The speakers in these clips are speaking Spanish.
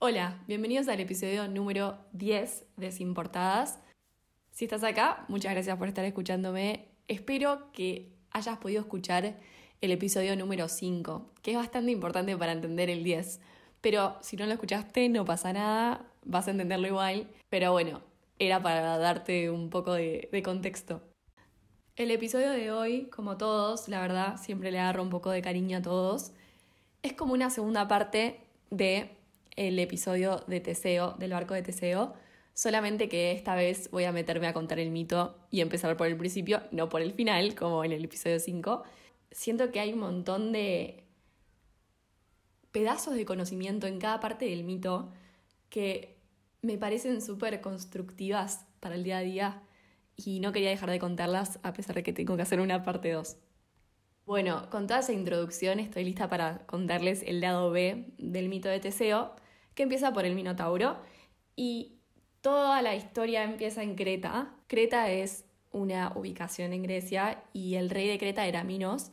Hola, bienvenidos al episodio número 10 de Sin Portadas. Si estás acá, muchas gracias por estar escuchándome. Espero que hayas podido escuchar el episodio número 5, que es bastante importante para entender el 10. Pero si no lo escuchaste, no pasa nada, vas a entenderlo igual. Pero bueno, era para darte un poco de, de contexto. El episodio de hoy, como todos, la verdad, siempre le agarro un poco de cariño a todos. Es como una segunda parte de el episodio de Teseo, del barco de Teseo, solamente que esta vez voy a meterme a contar el mito y empezar por el principio, no por el final, como en el episodio 5. Siento que hay un montón de pedazos de conocimiento en cada parte del mito que me parecen súper constructivas para el día a día y no quería dejar de contarlas a pesar de que tengo que hacer una parte 2. Bueno, con toda esa introducción estoy lista para contarles el lado B del mito de Teseo, que empieza por el Minotauro y toda la historia empieza en Creta. Creta es una ubicación en Grecia y el rey de Creta era Minos.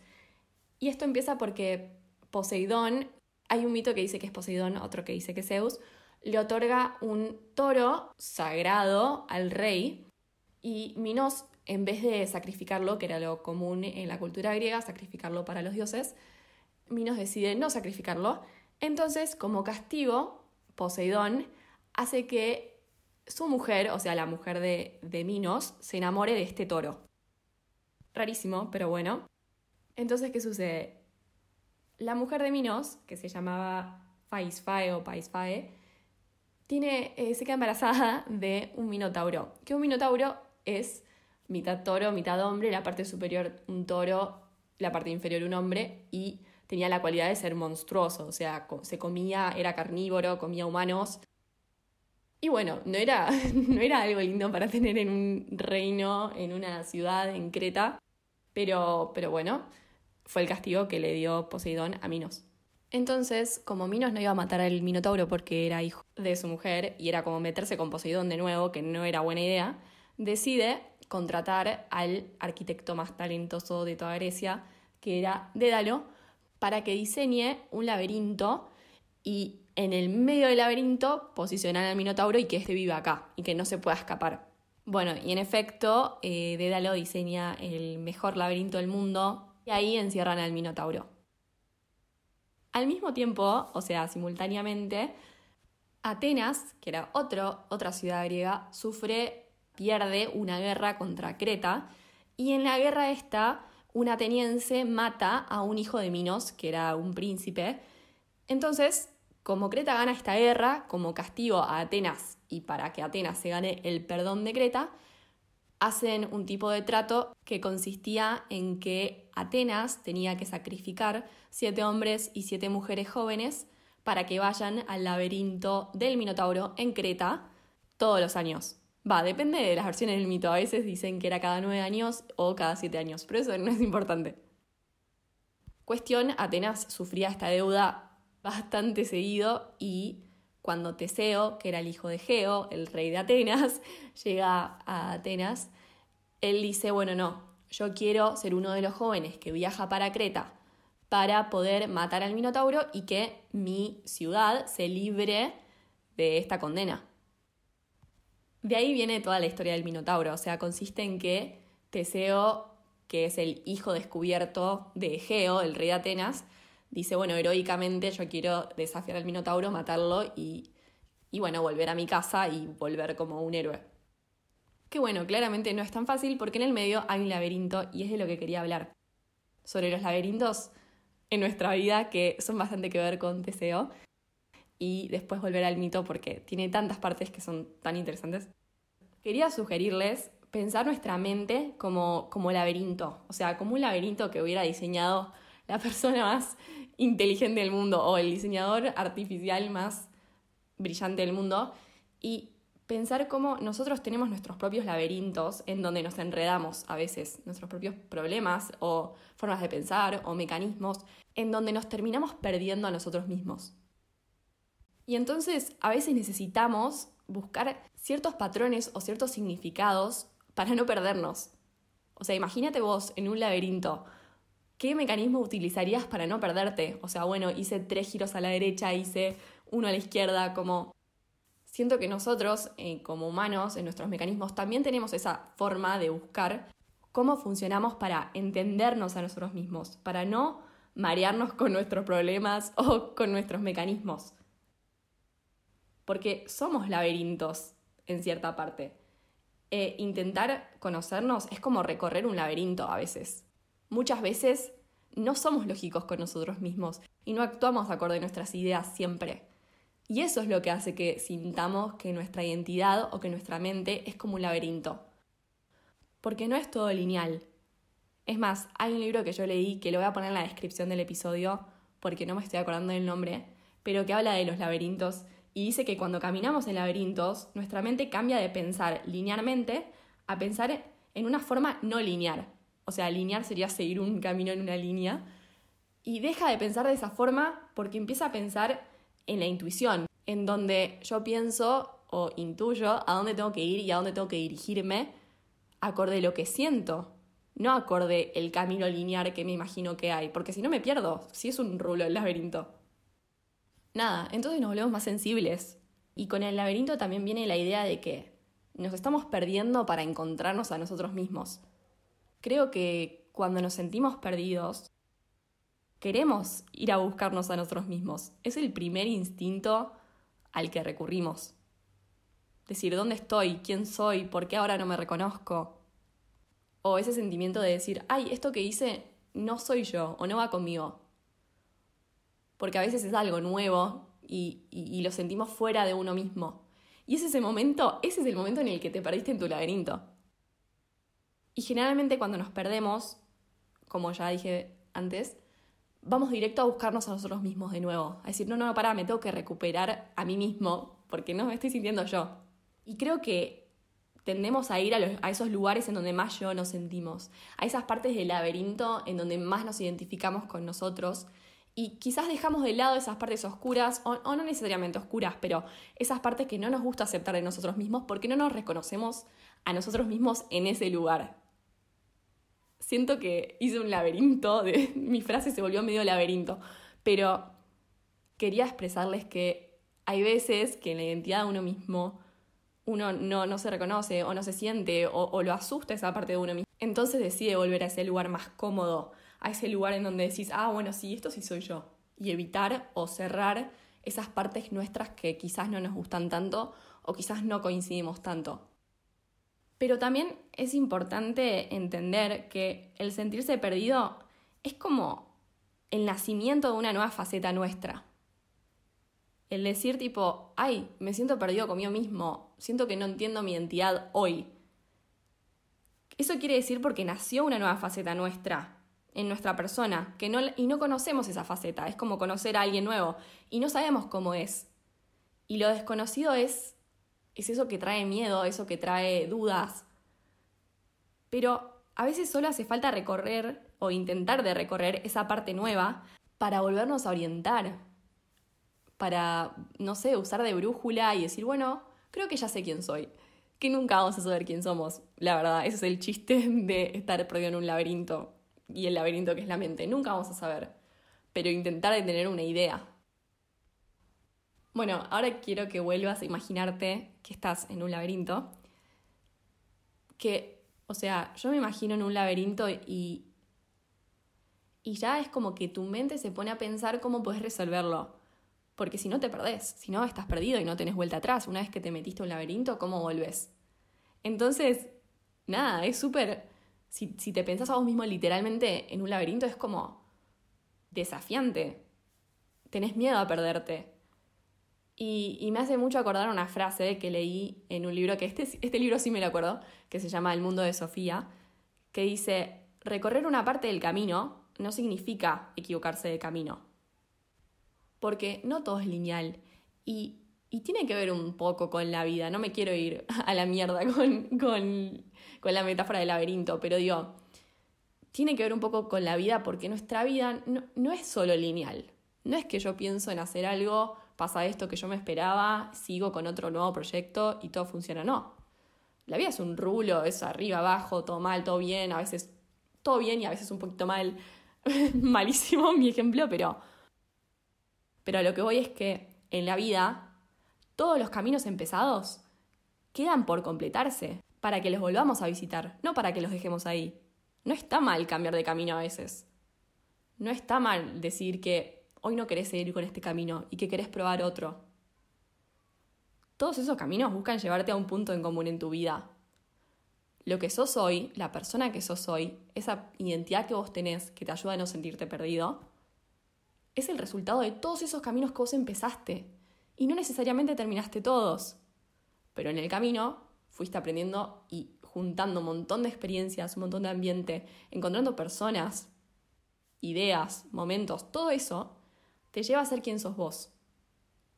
Y esto empieza porque Poseidón, hay un mito que dice que es Poseidón, otro que dice que es Zeus, le otorga un toro sagrado al rey y Minos, en vez de sacrificarlo, que era lo común en la cultura griega, sacrificarlo para los dioses, Minos decide no sacrificarlo. Entonces, como castigo, Poseidón hace que su mujer, o sea, la mujer de, de Minos, se enamore de este toro. Rarísimo, pero bueno. Entonces, ¿qué sucede? La mujer de Minos, que se llamaba Faisfae o Paisfae, tiene, eh, se queda embarazada de un minotauro. Que un minotauro es mitad toro, mitad hombre, la parte superior un toro, la parte inferior un hombre y tenía la cualidad de ser monstruoso, o sea, se comía, era carnívoro, comía humanos. Y bueno, no era, no era algo lindo para tener en un reino, en una ciudad, en Creta, pero, pero bueno, fue el castigo que le dio Poseidón a Minos. Entonces, como Minos no iba a matar al Minotauro porque era hijo de su mujer y era como meterse con Poseidón de nuevo, que no era buena idea, decide contratar al arquitecto más talentoso de toda Grecia, que era Dédalo, para que diseñe un laberinto y en el medio del laberinto posicionar al Minotauro y que éste viva acá y que no se pueda escapar. Bueno, y en efecto, eh, Dédalo diseña el mejor laberinto del mundo y ahí encierran al Minotauro. Al mismo tiempo, o sea, simultáneamente, Atenas, que era otro, otra ciudad griega, sufre pierde una guerra contra Creta y en la guerra esta un ateniense mata a un hijo de Minos, que era un príncipe. Entonces, como Creta gana esta guerra, como castigo a Atenas y para que Atenas se gane el perdón de Creta, hacen un tipo de trato que consistía en que Atenas tenía que sacrificar siete hombres y siete mujeres jóvenes para que vayan al laberinto del Minotauro en Creta todos los años. Va, depende de las versiones del mito. A veces dicen que era cada nueve años o cada siete años, pero eso no es importante. Cuestión, Atenas sufría esta deuda bastante seguido y cuando Teseo, que era el hijo de Geo, el rey de Atenas, llega a Atenas, él dice, bueno, no, yo quiero ser uno de los jóvenes que viaja para Creta para poder matar al Minotauro y que mi ciudad se libre de esta condena. De ahí viene toda la historia del Minotauro, o sea, consiste en que Teseo, que es el hijo descubierto de Egeo, el rey de Atenas, dice, bueno, heroicamente yo quiero desafiar al Minotauro, matarlo y, y bueno, volver a mi casa y volver como un héroe. Que bueno, claramente no es tan fácil porque en el medio hay un laberinto y es de lo que quería hablar. Sobre los laberintos en nuestra vida que son bastante que ver con Teseo y después volver al mito porque tiene tantas partes que son tan interesantes. Quería sugerirles pensar nuestra mente como, como laberinto, o sea, como un laberinto que hubiera diseñado la persona más inteligente del mundo o el diseñador artificial más brillante del mundo y pensar cómo nosotros tenemos nuestros propios laberintos en donde nos enredamos a veces, nuestros propios problemas o formas de pensar o mecanismos, en donde nos terminamos perdiendo a nosotros mismos. Y entonces a veces necesitamos buscar ciertos patrones o ciertos significados para no perdernos. O sea, imagínate vos en un laberinto. ¿Qué mecanismo utilizarías para no perderte? O sea, bueno, hice tres giros a la derecha, hice uno a la izquierda, como siento que nosotros, eh, como humanos, en nuestros mecanismos, también tenemos esa forma de buscar cómo funcionamos para entendernos a nosotros mismos, para no marearnos con nuestros problemas o con nuestros mecanismos. Porque somos laberintos, en cierta parte. E intentar conocernos es como recorrer un laberinto a veces. Muchas veces no somos lógicos con nosotros mismos y no actuamos acorde a nuestras ideas siempre. Y eso es lo que hace que sintamos que nuestra identidad o que nuestra mente es como un laberinto. Porque no es todo lineal. Es más, hay un libro que yo leí que lo voy a poner en la descripción del episodio porque no me estoy acordando del nombre, pero que habla de los laberintos y dice que cuando caminamos en laberintos, nuestra mente cambia de pensar linealmente a pensar en una forma no lineal. O sea, lineal sería seguir un camino en una línea. Y deja de pensar de esa forma porque empieza a pensar en la intuición, en donde yo pienso o intuyo a dónde tengo que ir y a dónde tengo que dirigirme acorde lo que siento, no acorde el camino lineal que me imagino que hay, porque si no me pierdo, si es un rulo el laberinto. Nada, entonces nos volvemos más sensibles. Y con el laberinto también viene la idea de que nos estamos perdiendo para encontrarnos a nosotros mismos. Creo que cuando nos sentimos perdidos, queremos ir a buscarnos a nosotros mismos. Es el primer instinto al que recurrimos. Decir, ¿dónde estoy? ¿Quién soy? ¿Por qué ahora no me reconozco? O ese sentimiento de decir, ay, esto que hice no soy yo o no va conmigo porque a veces es algo nuevo y, lo sentimos fuera de uno mismo. Y es ese momento, ese es el momento en el que te perdiste en tu laberinto. Y generalmente cuando nos perdemos, como ya dije antes, vamos directo a buscarnos a nosotros mismos de nuevo. A decir, no, no, no, pará, me tengo que recuperar a mí mismo porque no me estoy sintiendo yo. Y creo que tendemos a ir a, a, esos lugares en donde más yo nos sentimos, a esas partes del laberinto en donde más nos identificamos con nosotros y quizás dejamos de lado esas partes oscuras, o, no necesariamente oscuras, pero esas partes que no nos gusta aceptar de nosotros mismos porque no nos reconocemos a nosotros mismos en ese lugar. Siento que hice un laberinto, de, mi frase se volvió medio laberinto, pero quería expresarles que hay veces que en la identidad de uno mismo uno no, no se reconoce o no se siente o, o lo asusta esa parte de uno mismo. Entonces decide volver a ese lugar más cómodo, a ese lugar en donde decís, ah, bueno, sí, esto sí soy yo. Y evitar o cerrar esas partes nuestras que quizás no nos gustan tanto o quizás no coincidimos tanto. Pero también es importante entender que el sentirse perdido es como el nacimiento de una nueva faceta nuestra. El decir tipo, ay, me siento perdido conmigo mismo, siento que no entiendo mi identidad hoy. Eso quiere decir porque nació una nueva faceta nuestra, en nuestra persona, que no, y no conocemos esa faceta, es como conocer a alguien nuevo, y no sabemos cómo es. Y lo desconocido es, es eso que trae miedo, eso que trae dudas. Pero a veces solo hace falta recorrer o intentar de recorrer esa parte nueva para volvernos a orientar, para, no sé, usar de brújula y decir, bueno, creo que ya sé quién soy. Que nunca vamos a saber quién somos, la verdad. Ese es el chiste de estar perdido en un laberinto y el laberinto que es la mente. Nunca vamos a saber, pero intentar tener una idea. Bueno, ahora quiero que vuelvas a imaginarte que estás en un laberinto. Que, o sea, yo me imagino en un laberinto y. Y ya es como que tu mente se pone a pensar cómo puedes resolverlo. Porque si no te perdés, si no estás perdido y no tenés vuelta atrás, una vez que te metiste en un laberinto, ¿cómo volvés? Entonces, nada, es súper si, te pensás a vos mismo literalmente en un laberinto, es como desafiante. Tenés miedo a perderte. Y, me hace mucho acordar una frase que leí en un libro, que este, este libro sí me lo acuerdo, que se llama El mundo de Sofía, que dice, recorrer una parte del camino no significa equivocarse de camino. Porque no todo es lineal. Y, tiene que ver un poco con la vida. No me quiero ir a la mierda con, con con la metáfora del laberinto, pero digo, tiene que ver un poco con la vida porque nuestra vida no, es solo lineal. No es que yo pienso en hacer algo, pasa esto que yo me esperaba, sigo con otro nuevo proyecto y todo funciona. No. La vida es un rulo, es arriba, abajo, todo mal, todo bien, a veces todo bien y a veces un poquito mal. Malísimo mi ejemplo, pero. Pero a lo que voy es que en la vida, todos los caminos empezados quedan por completarse para que los volvamos a visitar, no para que los dejemos ahí. No está mal cambiar de camino a veces. No está mal decir que hoy no querés seguir con este camino y que querés probar otro. Todos esos caminos buscan llevarte a un punto en común en tu vida. Lo que sos hoy, la persona que sos hoy, esa identidad que vos tenés que te ayuda a no sentirte perdido, es el resultado de todos esos caminos que vos empezaste. Y no necesariamente terminaste todos. Pero en el camino fuiste aprendiendo y juntando un montón de experiencias, un montón de ambiente, encontrando personas, ideas, momentos, todo eso te lleva a ser quien sos vos.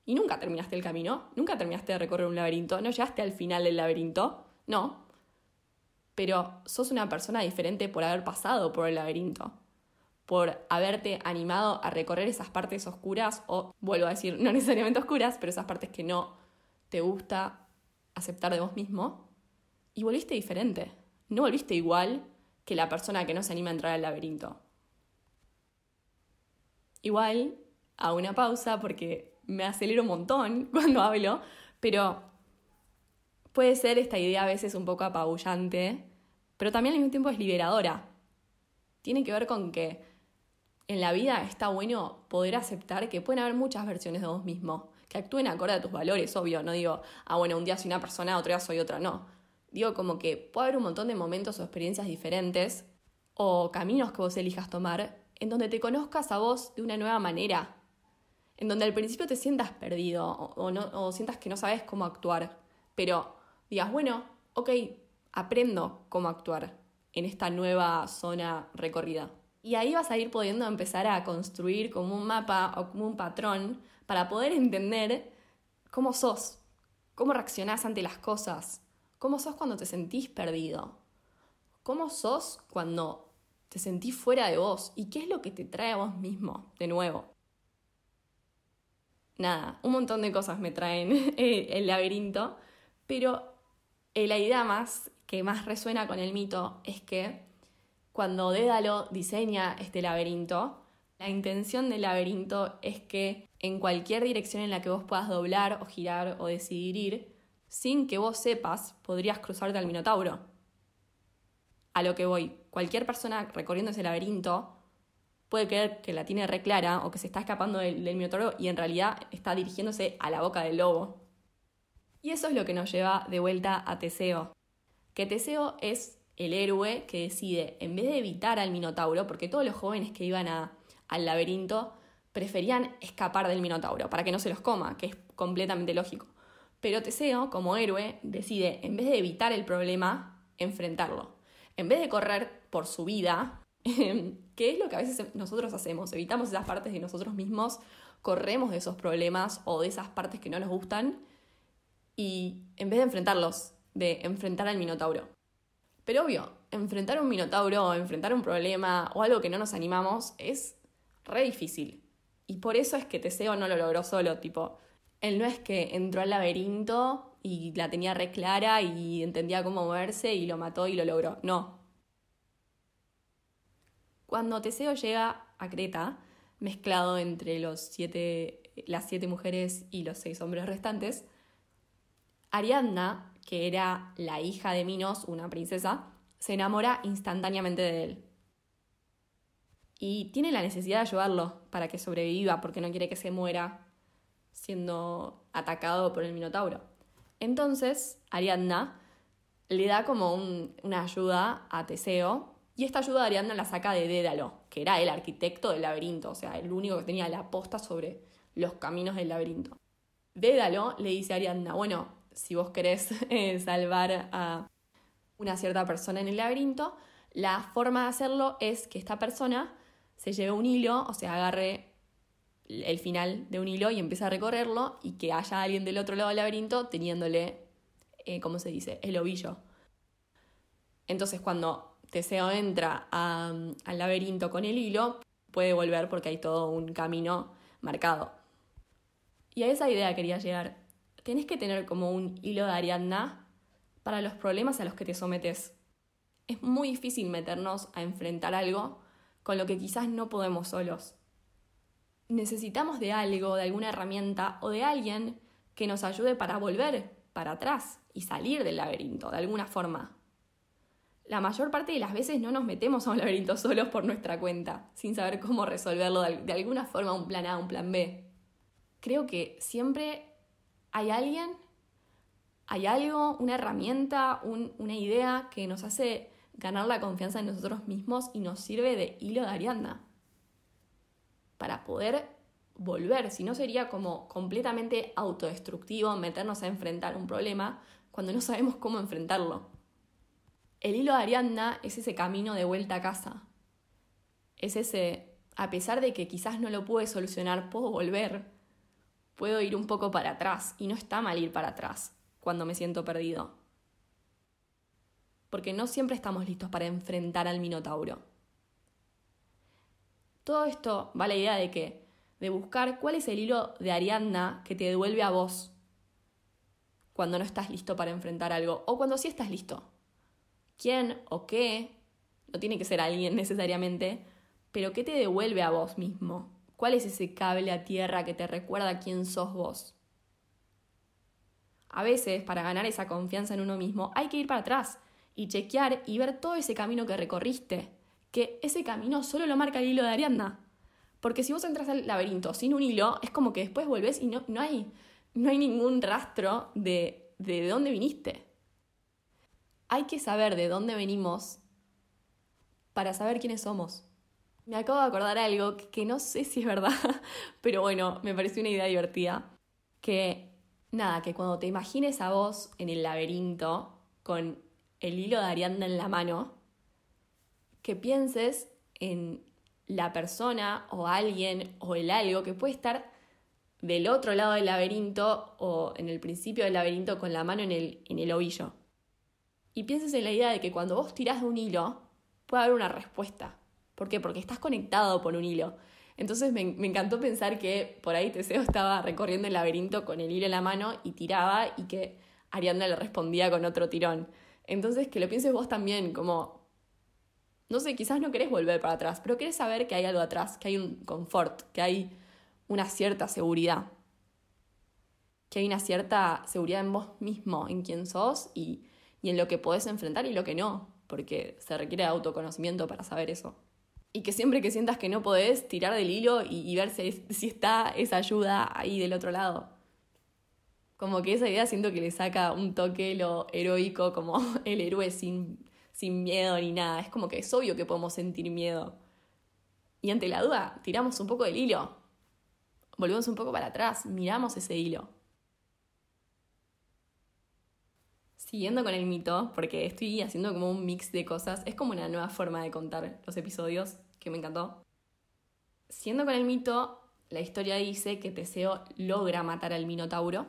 Y nunca terminaste el camino, nunca terminaste de recorrer un laberinto, no llegaste al final del laberinto, no. Pero sos una persona diferente por haber pasado por el laberinto, por haberte animado a recorrer esas partes oscuras, o vuelvo a decir, no necesariamente oscuras, pero esas partes que no te gusta aceptar de vos mismo, y volviste diferente. No volviste igual que la persona que no se anima a entrar al laberinto. Igual, a una pausa porque me acelero un montón cuando hablo, pero puede ser esta idea a veces un poco apabullante, pero también al mismo tiempo es liberadora. Tiene que ver con que en la vida está bueno poder aceptar que pueden haber muchas versiones de vos mismo, que actúen acorde a tus valores, obvio. No digo, ah, bueno, un día soy una persona, otro día soy otra, no. Digo como que puede haber un montón de momentos o experiencias diferentes o caminos que vos elijas tomar en donde te conozcas a vos de una nueva manera, en donde al principio te sientas perdido o, no, o sientas que no sabes cómo actuar, pero digas, bueno, ok, aprendo cómo actuar en esta nueva zona recorrida. Y ahí vas a ir pudiendo empezar a construir como un mapa o como un patrón para poder entender cómo sos, cómo reaccionás ante las cosas, cómo sos cuando te sentís perdido, cómo sos cuando te sentís fuera de vos y qué es lo que te trae a vos mismo de nuevo. Nada, un montón de cosas me traen el laberinto, pero la idea más que más resuena con el mito es que cuando Dédalo diseña este laberinto, la intención del laberinto es que en cualquier dirección en la que vos puedas doblar o girar o decidir ir, sin que vos sepas, podrías cruzarte al Minotauro a lo que voy. Cualquier persona recorriendo ese laberinto puede creer que la tiene re clara o que se está escapando del, del minotauro y en realidad está dirigiéndose a la boca del lobo. Y eso es lo que nos lleva de vuelta a Teseo. Que Teseo es el héroe que decide, en vez de evitar al minotauro, porque todos los jóvenes que iban al laberinto preferían escapar del minotauro para que no se los coma, que es completamente lógico. Pero Teseo, como héroe, decide, en vez de evitar el problema, enfrentarlo en vez de correr por su vida, que es lo que a veces nosotros hacemos, evitamos esas partes de nosotros mismos, corremos de esos problemas o de esas partes que no nos gustan y en vez de enfrentarlos, de enfrentar al minotauro. Pero obvio, enfrentar un minotauro enfrentar un problema o algo que no nos animamos es re difícil. Y por eso es que Teseo no lo logró solo, tipo, él no es que entró al laberinto y la tenía re clara y entendía cómo moverse y lo mató y lo logró. No. Cuando Teseo llega a Creta, mezclado entre los siete, las siete mujeres y los seis hombres restantes, Ariadna, que era la hija de Minos, una princesa, se enamora instantáneamente de él. Y tiene la necesidad de ayudarlo para que sobreviva porque no quiere que se muera siendo atacado por el Minotauro. Entonces, Ariadna le da como una ayuda a Teseo y esta ayuda Ariadna la saca de Dédalo, que era el arquitecto del laberinto, o sea, el único que tenía la posta sobre los caminos del laberinto. Dédalo le dice a Ariadna, bueno, si vos querés eh, salvar a una cierta persona en el laberinto, la forma de hacerlo es que esta persona se lleve un hilo, o sea, agarre el final de un hilo y empieza a recorrerlo y que haya alguien del otro lado del laberinto teniéndole, eh, ¿cómo se dice?, el ovillo. Entonces cuando Teseo entra al laberinto con el hilo, puede volver porque hay todo un camino marcado. Y a esa idea quería llegar. Tenés que tener como un hilo de Ariadna para los problemas a los que te sometes. Es muy difícil meternos a enfrentar algo con lo que quizás no podemos solos necesitamos de algo, de alguna herramienta o de alguien que nos ayude para volver para atrás y salir del laberinto de alguna forma. La mayor parte de las veces no nos metemos a un laberinto solos por nuestra cuenta, sin saber cómo resolverlo de alguna forma, un plan A, un plan B. Creo que siempre hay alguien, hay algo, una herramienta, una idea que nos hace ganar la confianza en nosotros mismos y nos sirve de hilo de Ariadna para poder volver, si no sería como completamente autodestructivo meternos a enfrentar un problema cuando no sabemos cómo enfrentarlo. El hilo de Ariadna es ese camino de vuelta a casa. Es ese, a pesar de que quizás no lo pude solucionar, puedo volver, puedo ir un poco para atrás y no está mal ir para atrás cuando me siento perdido. Porque no siempre estamos listos para enfrentar al Minotauro. Todo esto va a la idea de que, de buscar cuál es el hilo de Ariadna que te devuelve a vos cuando no estás listo para enfrentar algo o cuando sí estás listo. ¿Quién o qué? No tiene que ser alguien necesariamente, pero ¿qué te devuelve a vos mismo? ¿Cuál es ese cable a tierra que te recuerda quién sos vos? A veces, para ganar esa confianza en uno mismo, hay que ir para atrás y chequear y ver todo ese camino que recorriste que ese camino solo lo marca el hilo de Ariadna. Porque si vos entras al laberinto sin un hilo, es como que después volvés y no, no, hay, no hay ningún rastro de, de dónde viniste. Hay que saber de dónde venimos para saber quiénes somos. Me acabo de acordar algo que, no sé si es verdad, pero bueno, me pareció una idea divertida. Que nada, que cuando te imagines a vos en el laberinto con el hilo de Ariadna en la mano, que pienses en la persona o alguien o el algo que puede estar del otro lado del laberinto o en el principio del laberinto con la mano en el, en el ovillo. Y pienses en la idea de que cuando vos tirás de un hilo, puede haber una respuesta. ¿Por qué? Porque estás conectado por un hilo. Entonces me, me, encantó pensar que por ahí Teseo estaba recorriendo el laberinto con el hilo en la mano y tiraba y que Ariadna le respondía con otro tirón. Entonces que lo pienses vos también, como no sé, quizás no querés volver para atrás, pero querés saber que hay algo atrás, que hay un confort, que hay una cierta seguridad. Que hay una cierta seguridad en vos mismo, en quién sos y, en lo que podés enfrentar y lo que no, porque se requiere autoconocimiento para saber eso. Y que siempre que sientas que no podés, tirar del hilo y, y ver si, está esa ayuda ahí del otro lado. Como que esa idea siento que le saca un toque lo heroico, como el héroe sin sin miedo ni nada. Es como que es obvio que podemos sentir miedo. Y ante la duda, tiramos un poco del hilo. Volvemos un poco para atrás, miramos ese hilo. Siguiendo con el mito, porque estoy haciendo como un mix de cosas, es como una nueva forma de contar los episodios que me encantó. Siguiendo con el mito, la historia dice que Teseo logra matar al Minotauro,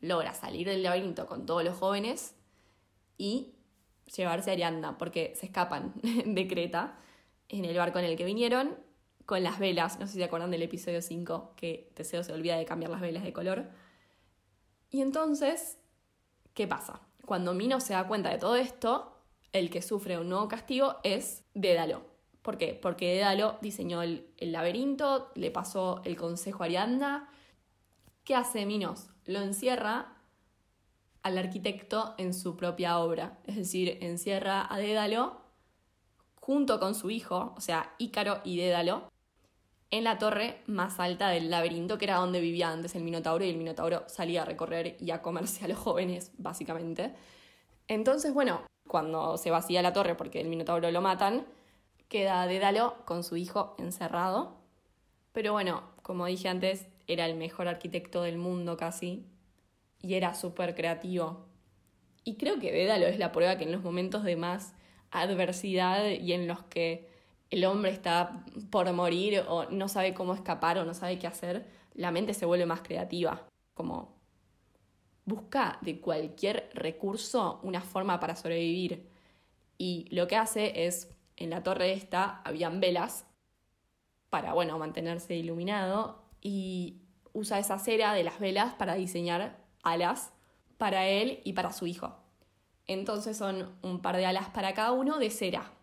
logra salir del laberinto con todos los jóvenes y llevarse a Arianda, porque se escapan de Creta en el barco en el que vinieron, con las velas, no sé si se acuerdan del episodio 5, que Teseo se olvida de cambiar las velas de color. Y entonces, ¿qué pasa? Cuando Mino se da cuenta de todo esto, el que sufre un nuevo castigo es Dédalo. ¿Por qué? Porque Dédalo diseñó el, el laberinto, le pasó el consejo a Arianda. ¿Qué hace Minos? Lo encierra al arquitecto en su propia obra, es decir, encierra a Dédalo junto con su hijo, o sea, Ícaro y Dédalo, en la torre más alta del laberinto, que era donde vivía antes el Minotauro, y el Minotauro salía a recorrer y a comerse a los jóvenes, básicamente. Entonces, bueno, cuando se vacía la torre porque el Minotauro lo matan, queda Dédalo con su hijo encerrado. Pero bueno, como dije antes, era el mejor arquitecto del mundo casi, y era súper creativo. Y creo que Dédalo es la prueba que en los momentos de más adversidad y en los que el hombre está por morir o no sabe cómo escapar o no sabe qué hacer, la mente se vuelve más creativa. Como busca de cualquier recurso una forma para sobrevivir. Y lo que hace es, en la torre esta habían velas para, bueno, mantenerse iluminado y usa esa cera de las velas para diseñar alas para él y para su hijo. Entonces son un par de alas para cada uno de cera.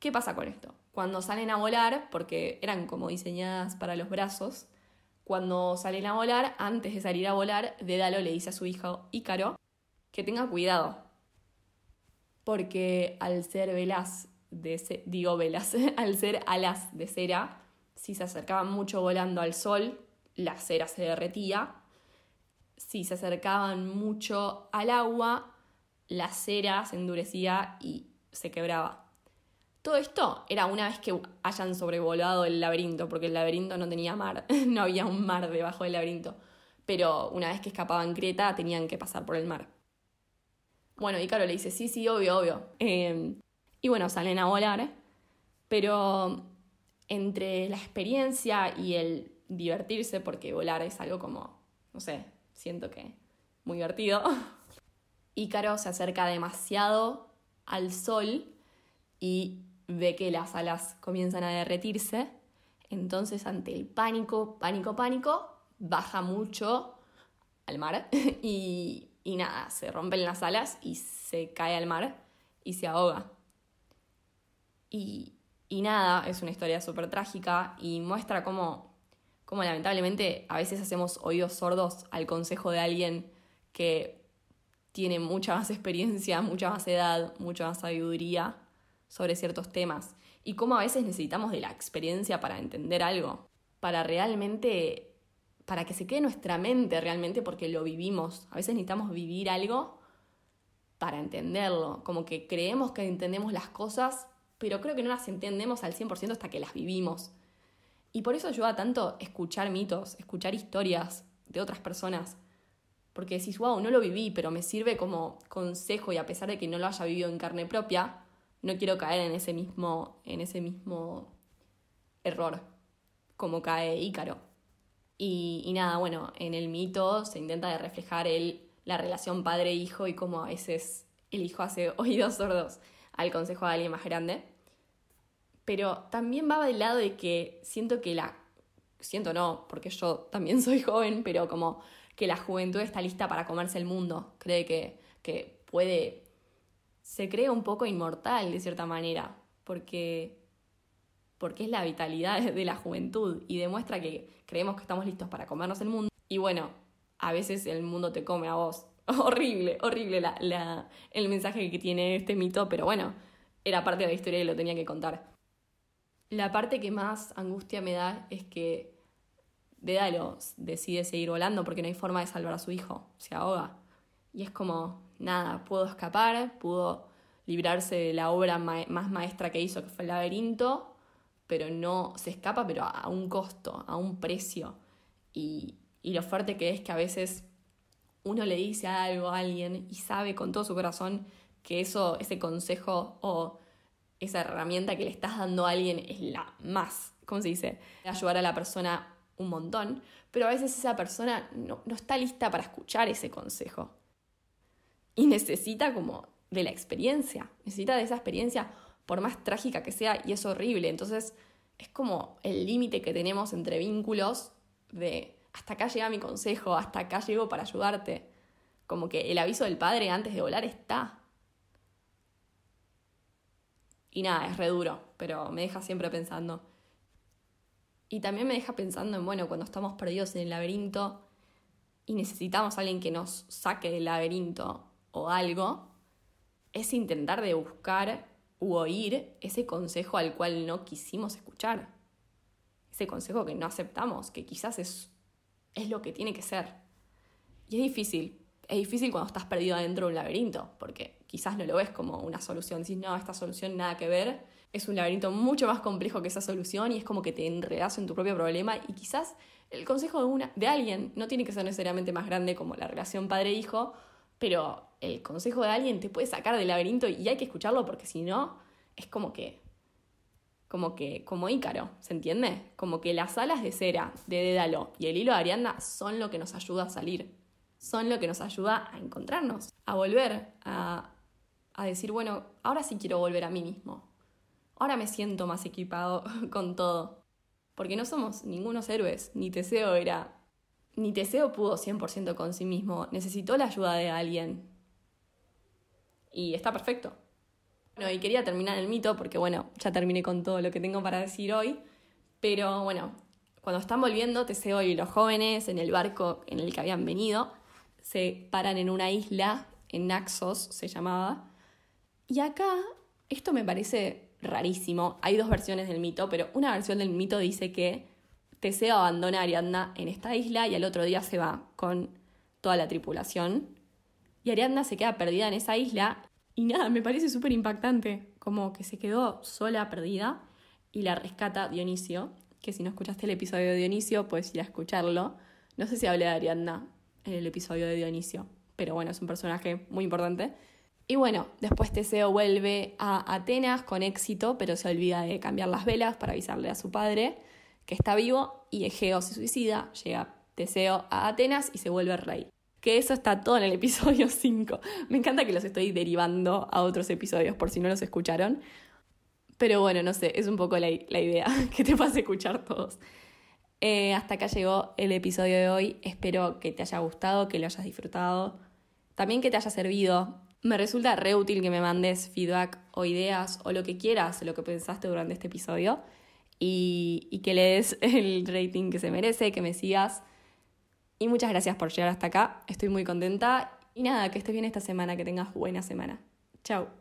¿Qué pasa con esto? cuando salen a volar, porque eran como diseñadas para los brazos, cuando salen a volar, antes de salir a volar, Dédalo le dice a su hijo Ícaro que tenga cuidado. Porque al ser velas de digo velas, al ser alas de cera, si se acercaban mucho volando al sol, la cera se derretía. Si se acercaban mucho al agua, la cera se endurecía y se quebraba. Todo esto era una vez que hayan sobrevolado el laberinto, porque el laberinto no tenía mar, no había un mar debajo del laberinto. Pero una vez que escapaban Creta, tenían que pasar por el mar. Bueno, Ícaro le dice, sí, sí, obvio, obvio. Em, y bueno, salen a volar, pero entre la experiencia y el divertirse, porque volar es algo como, no sé, siento que muy divertido. Ícaro se acerca demasiado al sol y ve que las alas comienzan a derretirse, entonces ante el pánico, pánico, pánico, baja mucho al mar y, nada, se rompen las alas y se cae al mar y se ahoga. Y, nada, es una historia súper trágica y muestra cómo, cómo lamentablemente a veces hacemos oídos sordos al consejo de alguien que tiene mucha más experiencia, mucha más edad, mucha más sabiduría sobre ciertos temas y cómo a veces necesitamos de la experiencia para entender algo, para realmente, para que se quede nuestra mente realmente porque lo vivimos. A veces necesitamos vivir algo para entenderlo, como que creemos que entendemos las cosas, pero creo que no las entendemos al 100% hasta que las vivimos. Y por eso ayuda tanto escuchar mitos, escuchar historias de otras personas. Porque decís, wow, no lo viví, pero me sirve como consejo y a pesar de que no lo haya vivido en carne propia, no quiero caer en ese mismo, en ese mismo error, como cae Ícaro. Y, nada, bueno, en el mito se intenta de reflejar el, la relación padre-hijo y cómo a veces el hijo hace oídos sordos al consejo de alguien más grande. Pero también va del lado de que siento que la... Siento no, porque yo también soy joven, pero como que la juventud está lista para comerse el mundo. Cree que, que puede se cree un poco inmortal de cierta manera, porque, porque es la vitalidad de la juventud y demuestra que creemos que estamos listos para comernos el mundo. Y bueno, a veces el mundo te come a vos. horrible, horrible la, el mensaje que tiene este mito, pero bueno, era parte de la historia y lo tenía que contar. La parte que más angustia me da es que Dédalo decide seguir volando porque no hay forma de salvar a su hijo, se ahoga. Y es como, nada, pudo escapar, pudo librarse de la obra más maestra que hizo, que fue el laberinto, pero no se escapa, pero a un costo, a un precio. Y, y lo fuerte que es que a veces uno le dice algo a alguien y sabe con todo su corazón que eso, ese consejo o esa herramienta que le estás dando a alguien es la más, ¿cómo se dice? Ayudar a la persona un montón, pero a veces esa persona no, no está lista para escuchar ese consejo y necesita como de la experiencia, necesita de esa experiencia por más trágica que sea y es horrible. Entonces es como el límite que tenemos entre vínculos de hasta acá llega mi consejo, hasta acá llego para ayudarte. Como que el aviso del padre antes de volar está. Y nada, es re duro, pero me deja siempre pensando. Y también me deja pensando en, bueno, cuando estamos perdidos en el laberinto y necesitamos a alguien que nos saque del laberinto o algo, es intentar de buscar u oír ese consejo al cual no quisimos escuchar. Ese consejo que no aceptamos, que quizás es, es lo que tiene que ser. Y es difícil. Es difícil cuando estás perdido adentro de un laberinto, porque quizás no lo ves como una solución. Decís, no, esta solución nada que ver. Es un laberinto mucho más complejo que esa solución y es como que te enredas en tu propio problema y quizás el consejo de, una, de alguien no tiene que ser necesariamente más grande como la relación padre-hijo, pero el consejo de alguien te puede sacar del laberinto y hay que escucharlo porque si no, es como que, como que, como Ícaro, ¿se entiende? Como que las alas de cera de Dédalo y el hilo de Arianda son lo que nos ayuda a salir, son lo que nos ayuda a encontrarnos, a volver, a, a decir, bueno, ahora sí quiero volver a mí mismo, ahora me siento más equipado con todo, porque no somos ningunos héroes, ni Teseo era ni Teseo pudo 100% con sí mismo, necesitó la ayuda de alguien. Y está perfecto. Bueno, y quería terminar el mito porque, bueno, ya terminé con todo lo que tengo para decir hoy. Pero bueno, cuando están volviendo, Teseo y los jóvenes en el barco en el que habían venido, se paran en una isla, en Naxos se llamaba. Y acá, esto me parece rarísimo. Hay dos versiones del mito, pero una versión del mito dice que Teseo abandona a Ariadna en esta isla y al otro día se va con toda la tripulación. Y Ariadna se queda perdida en esa isla y nada, me parece súper impactante, como que se quedó sola, perdida, y la rescata Dionisio, que si no escuchaste el episodio de Dionisio, puedes ir a escucharlo. No sé si hablé de Ariadna en el episodio de Dionisio, pero bueno, es un personaje muy importante. Y bueno, después Teseo vuelve a Atenas con éxito, pero se olvida de cambiar las velas para avisarle a su padre que está vivo y Egeo se suicida, llega Teseo a Atenas y se vuelve rey. Que eso está todo en el episodio 5. Me encanta que los estoy derivando a otros episodios por si no los escucharon. Pero bueno, no sé, es un poco la, idea, que te vas a escuchar todos. Eh, hasta acá llegó el episodio de hoy. Espero que te haya gustado, que lo hayas disfrutado. También que te haya servido. Me resulta re útil que me mandes feedback o ideas o lo que quieras, lo que pensaste durante este episodio. Y, y que le des el rating que se merece, que me sigas. Y muchas gracias por llegar hasta acá. Estoy muy contenta. Y nada, que estés bien esta semana, que tengas buena semana. Chao.